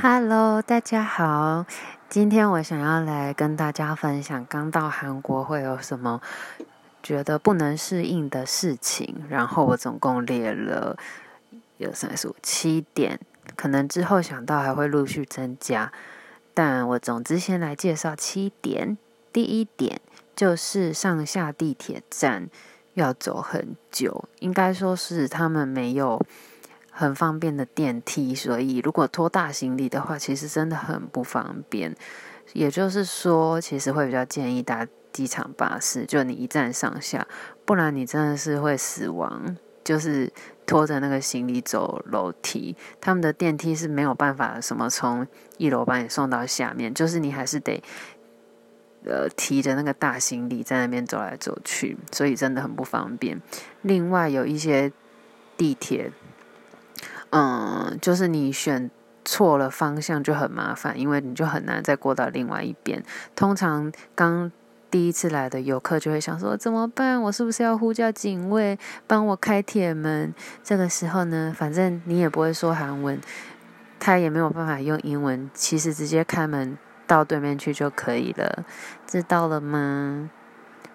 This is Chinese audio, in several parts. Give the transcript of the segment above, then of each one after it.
Hello，大家好。今天我想要来跟大家分享，刚到韩国会有什么觉得不能适应的事情。然后我总共列了有三十五七点，可能之后想到还会陆续增加。但我总之先来介绍七点。第一点就是上下地铁站要走很久，应该说是他们没有。很方便的电梯，所以如果拖大行李的话，其实真的很不方便。也就是说，其实会比较建议搭机场巴士，就你一站上下，不然你真的是会死亡。就是拖着那个行李走楼梯，他们的电梯是没有办法什么从一楼把你送到下面，就是你还是得呃提着那个大行李在那边走来走去，所以真的很不方便。另外有一些地铁。嗯，就是你选错了方向就很麻烦，因为你就很难再过到另外一边。通常刚第一次来的游客就会想说：怎么办？我是不是要呼叫警卫帮我开铁门？这个时候呢，反正你也不会说韩文，他也没有办法用英文，其实直接开门到对面去就可以了，知道了吗？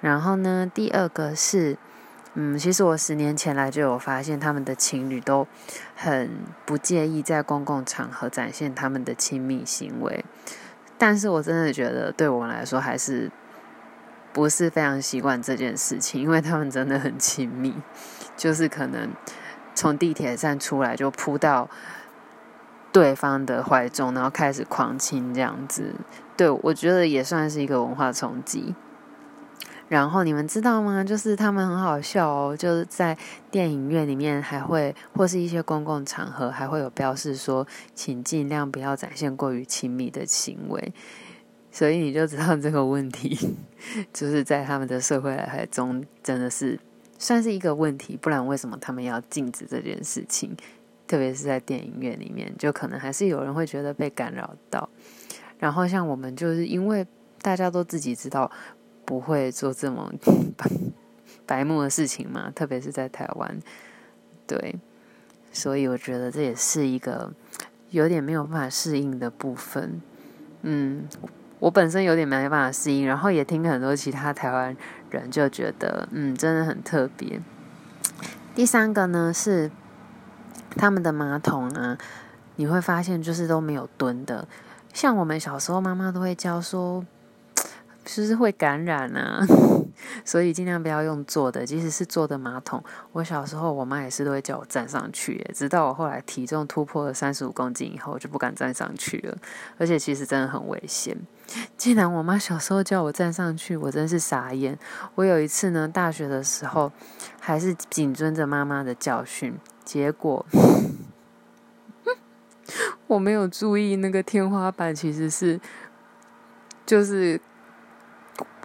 然后呢，第二个是。嗯，其实我十年前来就有发现，他们的情侣都很不介意在公共场合展现他们的亲密行为。但是我真的觉得，对我来说还是不是非常习惯这件事情，因为他们真的很亲密，就是可能从地铁站出来就扑到对方的怀中，然后开始狂亲这样子。对，我觉得也算是一个文化冲击。然后你们知道吗？就是他们很好笑哦，就是在电影院里面还会，或是一些公共场合还会有标示说，请尽量不要展现过于亲密的行为。所以你就知道这个问题，就是在他们的社会来中真的是算是一个问题。不然为什么他们要禁止这件事情？特别是在电影院里面，就可能还是有人会觉得被干扰到。然后像我们就是因为大家都自己知道。不会做这么 白目的事情嘛，特别是在台湾，对，所以我觉得这也是一个有点没有办法适应的部分。嗯，我本身有点没办法适应，然后也听很多其他台湾人就觉得，嗯，真的很特别。第三个呢是他们的马桶啊，你会发现就是都没有蹲的，像我们小时候妈妈都会教说。是不是会感染啊？所以尽量不要用坐的，即使是坐的马桶。我小时候，我妈也是都会叫我站上去，直到我后来体重突破了三十五公斤以后，我就不敢站上去了。而且其实真的很危险。既然我妈小时候叫我站上去，我真是傻眼。我有一次呢，大学的时候还是谨遵着妈妈的教训，结果 我没有注意那个天花板其实是就是。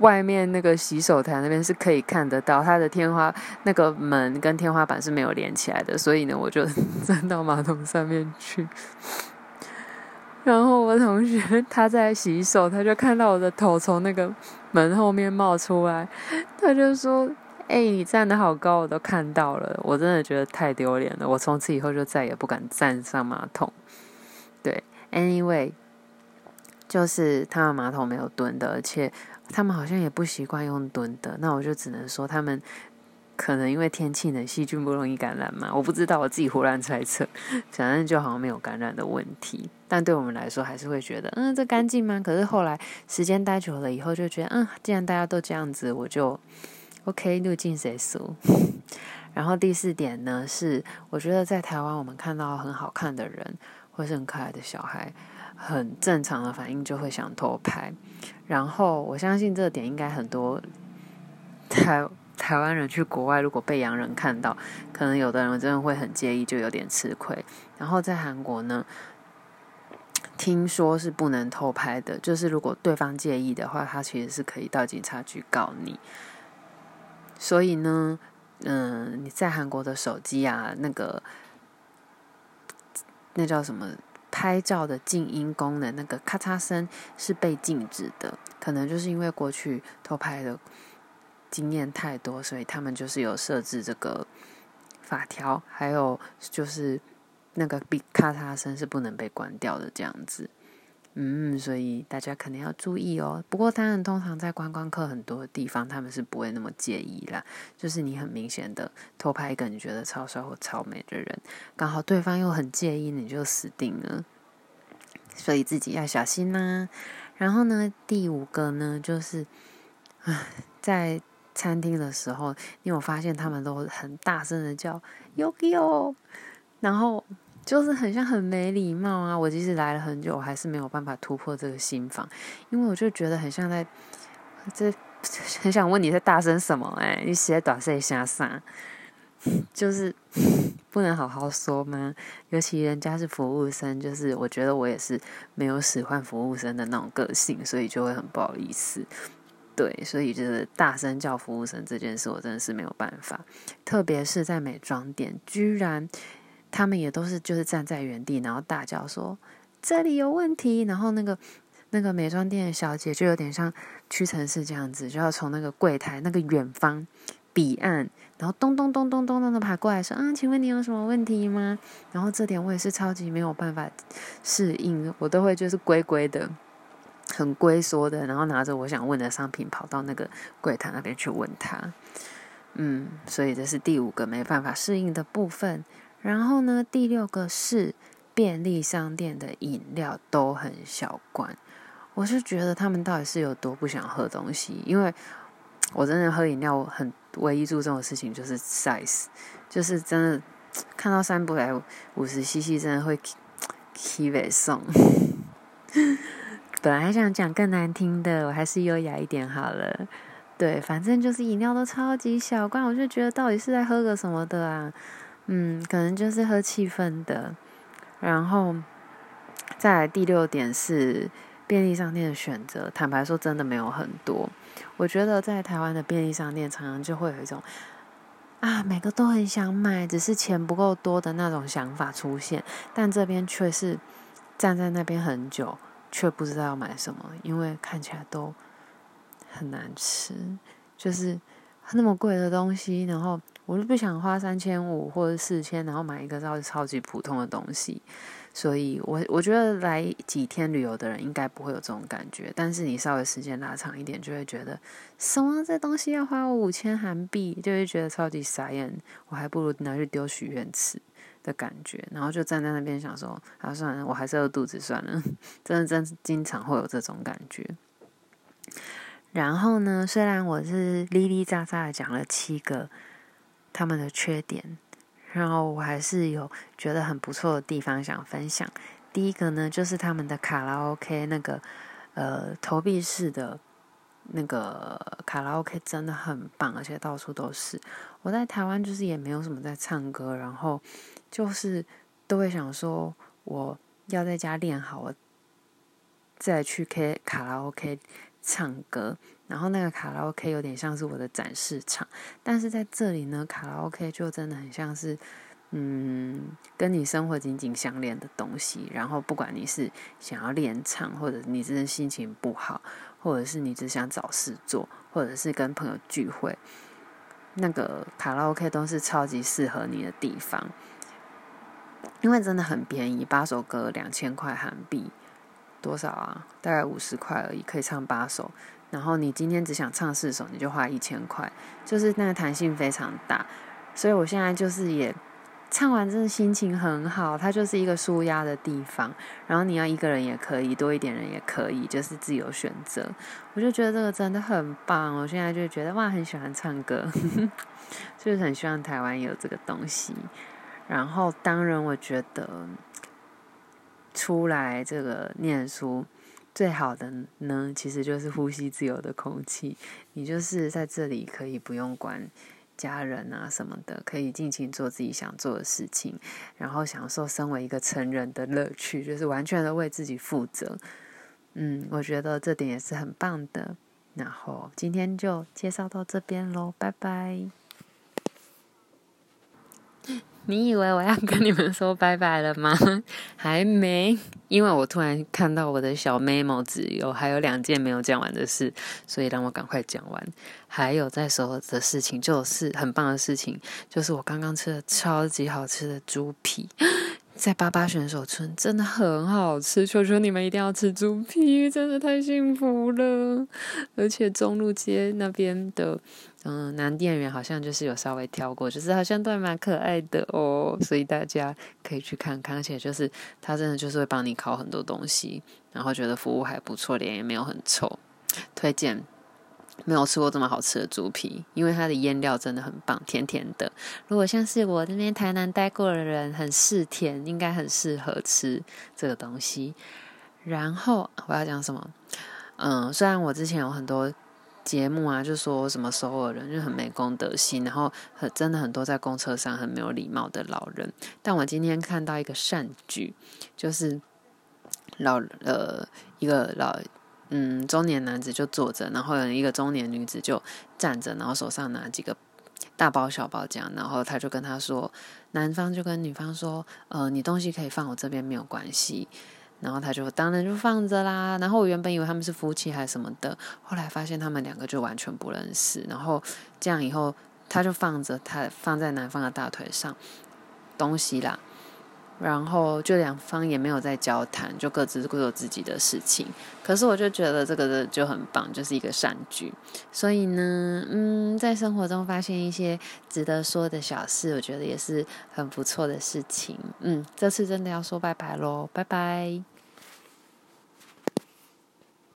外面那个洗手台那边是可以看得到，它的天花那个门跟天花板是没有连起来的，所以呢，我就 站到马桶上面去。然后我同学他在洗手，他就看到我的头从那个门后面冒出来，他就说：“哎、你站得好高，我都看到了。”我真的觉得太丢脸了，我从此以后就再也不敢站上马桶。对，anyway，就是他们马桶没有蹲的，而且。他们好像也不习惯用蹲的，那我就只能说他们可能因为天气冷，细菌不容易感染嘛。我不知道，我自己胡乱猜测，反正就好像没有感染的问题。但对我们来说，还是会觉得，嗯，这干净吗？可是后来时间待久了以后，就觉得，嗯，既然大家都这样子，我就 OK，入境谁输。然后第四点呢，是我觉得在台湾，我们看到很好看的人，或是很可爱的小孩。很正常的反应就会想偷拍，然后我相信这个点应该很多台台湾人去国外，如果被洋人看到，可能有的人真的会很介意，就有点吃亏。然后在韩国呢，听说是不能偷拍的，就是如果对方介意的话，他其实是可以到警察局告你。所以呢，嗯，你在韩国的手机啊，那个那叫什么？拍照的静音功能，那个咔嚓声是被禁止的，可能就是因为过去偷拍的经验太多，所以他们就是有设置这个法条，还有就是那个咔嚓声是不能被关掉的，这样子。嗯，所以大家肯定要注意哦。不过当然，通常在观光客很多的地方，他们是不会那么介意啦。就是你很明显的偷拍一个你觉得超帅或超美的人，刚好对方又很介意，你就死定了。所以自己要小心呐。然后呢，第五个呢，就是啊，在餐厅的时候，你有发现他们都很大声的叫 “Yogi”，然后。就是很像很没礼貌啊！我即使来了很久，我还是没有办法突破这个心防，因为我就觉得很像在这，很想问你在大声什么？哎，你写短信瞎啥？就是 不能好好说吗？尤其人家是服务生，就是我觉得我也是没有使唤服务生的那种个性，所以就会很不好意思。对，所以就是大声叫服务生这件事，我真的是没有办法，特别是在美妆店，居然。他们也都是就是站在原地，然后大叫说这里有问题，然后那个那个美妆店的小姐就有点像屈臣氏这样子，就要从那个柜台那个远方彼岸，然后咚咚咚咚咚咚的爬过来说啊，请问你有什么问题吗？然后这点我也是超级没有办法适应，我都会就是龟龟的，很龟缩的，然后拿着我想问的商品跑到那个柜台那边去问他，嗯，所以这是第五个没办法适应的部分。然后呢，第六个是便利商店的饮料都很小罐，我是觉得他们到底是有多不想喝东西？因为我真的喝饮料很唯一注重的事情就是 size，就是真的看到三不来五十 cc 真的会气味送。本来还想讲更难听的，我还是优雅一点好了。对，反正就是饮料都超级小罐，我就觉得到底是在喝个什么的啊？嗯，可能就是喝气氛的，然后再来第六点是便利商店的选择。坦白说，真的没有很多。我觉得在台湾的便利商店常常就会有一种啊，每个都很想买，只是钱不够多的那种想法出现。但这边却是站在那边很久，却不知道要买什么，因为看起来都很难吃，就是那么贵的东西，然后。我就不想花三千五或者四千，然后买一个超超级普通的东西，所以我我觉得来几天旅游的人应该不会有这种感觉，但是你稍微时间拉长一点，就会觉得什么这东西要花我五千韩币，就会觉得超级傻眼，我还不如拿去丢许愿池的感觉，然后就站在那边想说，啊算了，我还是饿肚子算了，真的真经常会有这种感觉。然后呢，虽然我是哩哩喳喳的讲了七个。他们的缺点，然后我还是有觉得很不错的地方想分享。第一个呢，就是他们的卡拉 OK 那个呃投币式的那个卡拉 OK 真的很棒，而且到处都是。我在台湾就是也没有什么在唱歌，然后就是都会想说我要在家练好，我再去 K 卡拉 OK 唱歌。然后那个卡拉 OK 有点像是我的展示场，但是在这里呢，卡拉 OK 就真的很像是，嗯，跟你生活紧紧相连的东西。然后不管你是想要练唱，或者你真的心情不好，或者是你只想找事做，或者是跟朋友聚会，那个卡拉 OK 都是超级适合你的地方，因为真的很便宜，八首歌两千块韩币，多少啊？大概五十块而已，可以唱八首。然后你今天只想唱四首，你就花一千块，就是那个弹性非常大。所以我现在就是也唱完，真的心情很好。它就是一个舒压的地方。然后你要一个人也可以，多一点人也可以，就是自由选择。我就觉得这个真的很棒。我现在就觉得哇，很喜欢唱歌，就是很希望台湾有这个东西。然后当然，我觉得出来这个念书。最好的呢，其实就是呼吸自由的空气。你就是在这里可以不用管家人啊什么的，可以尽情做自己想做的事情，然后享受身为一个成人的乐趣，就是完全的为自己负责。嗯，我觉得这点也是很棒的。然后今天就介绍到这边喽，拜拜。你以为我要跟你们说拜拜了吗？还没，因为我突然看到我的小 memo 只有还有两件没有讲完的事，所以让我赶快讲完。还有在说的事情，就是很棒的事情，就是我刚刚吃了超级好吃的猪皮，在八八选手村真的很好吃，求求你们一定要吃猪皮，真的太幸福了。而且中路街那边的嗯男店员好像就是有稍微挑过，就是好像都还蛮可爱的哦，所以大家可以去看看。而且就是他真的就是会帮你烤很多东西，然后觉得服务还不错，脸也没有很臭，推荐。没有吃过这么好吃的猪皮，因为它的腌料真的很棒，甜甜的。如果像是我那边台南待过的人，很嗜甜，应该很适合吃这个东西。然后我要讲什么？嗯，虽然我之前有很多节目啊，就说什么首尔人就很没公德心，然后很真的很多在公车上很没有礼貌的老人，但我今天看到一个善举，就是老呃一个老。嗯，中年男子就坐着，然后有一个中年女子就站着，然后手上拿几个大包小包这样，然后他就跟他说，男方就跟女方说，呃，你东西可以放我这边没有关系，然后他就当然就放着啦。然后我原本以为他们是夫妻还是什么的，后来发现他们两个就完全不认识。然后这样以后他就放着他放在男方的大腿上东西啦。然后就两方也没有在交谈，就各自各有自己的事情。可是我就觉得这个就很棒，就是一个善举。所以呢，嗯，在生活中发现一些值得说的小事，我觉得也是很不错的事情。嗯，这次真的要说拜拜喽，拜拜。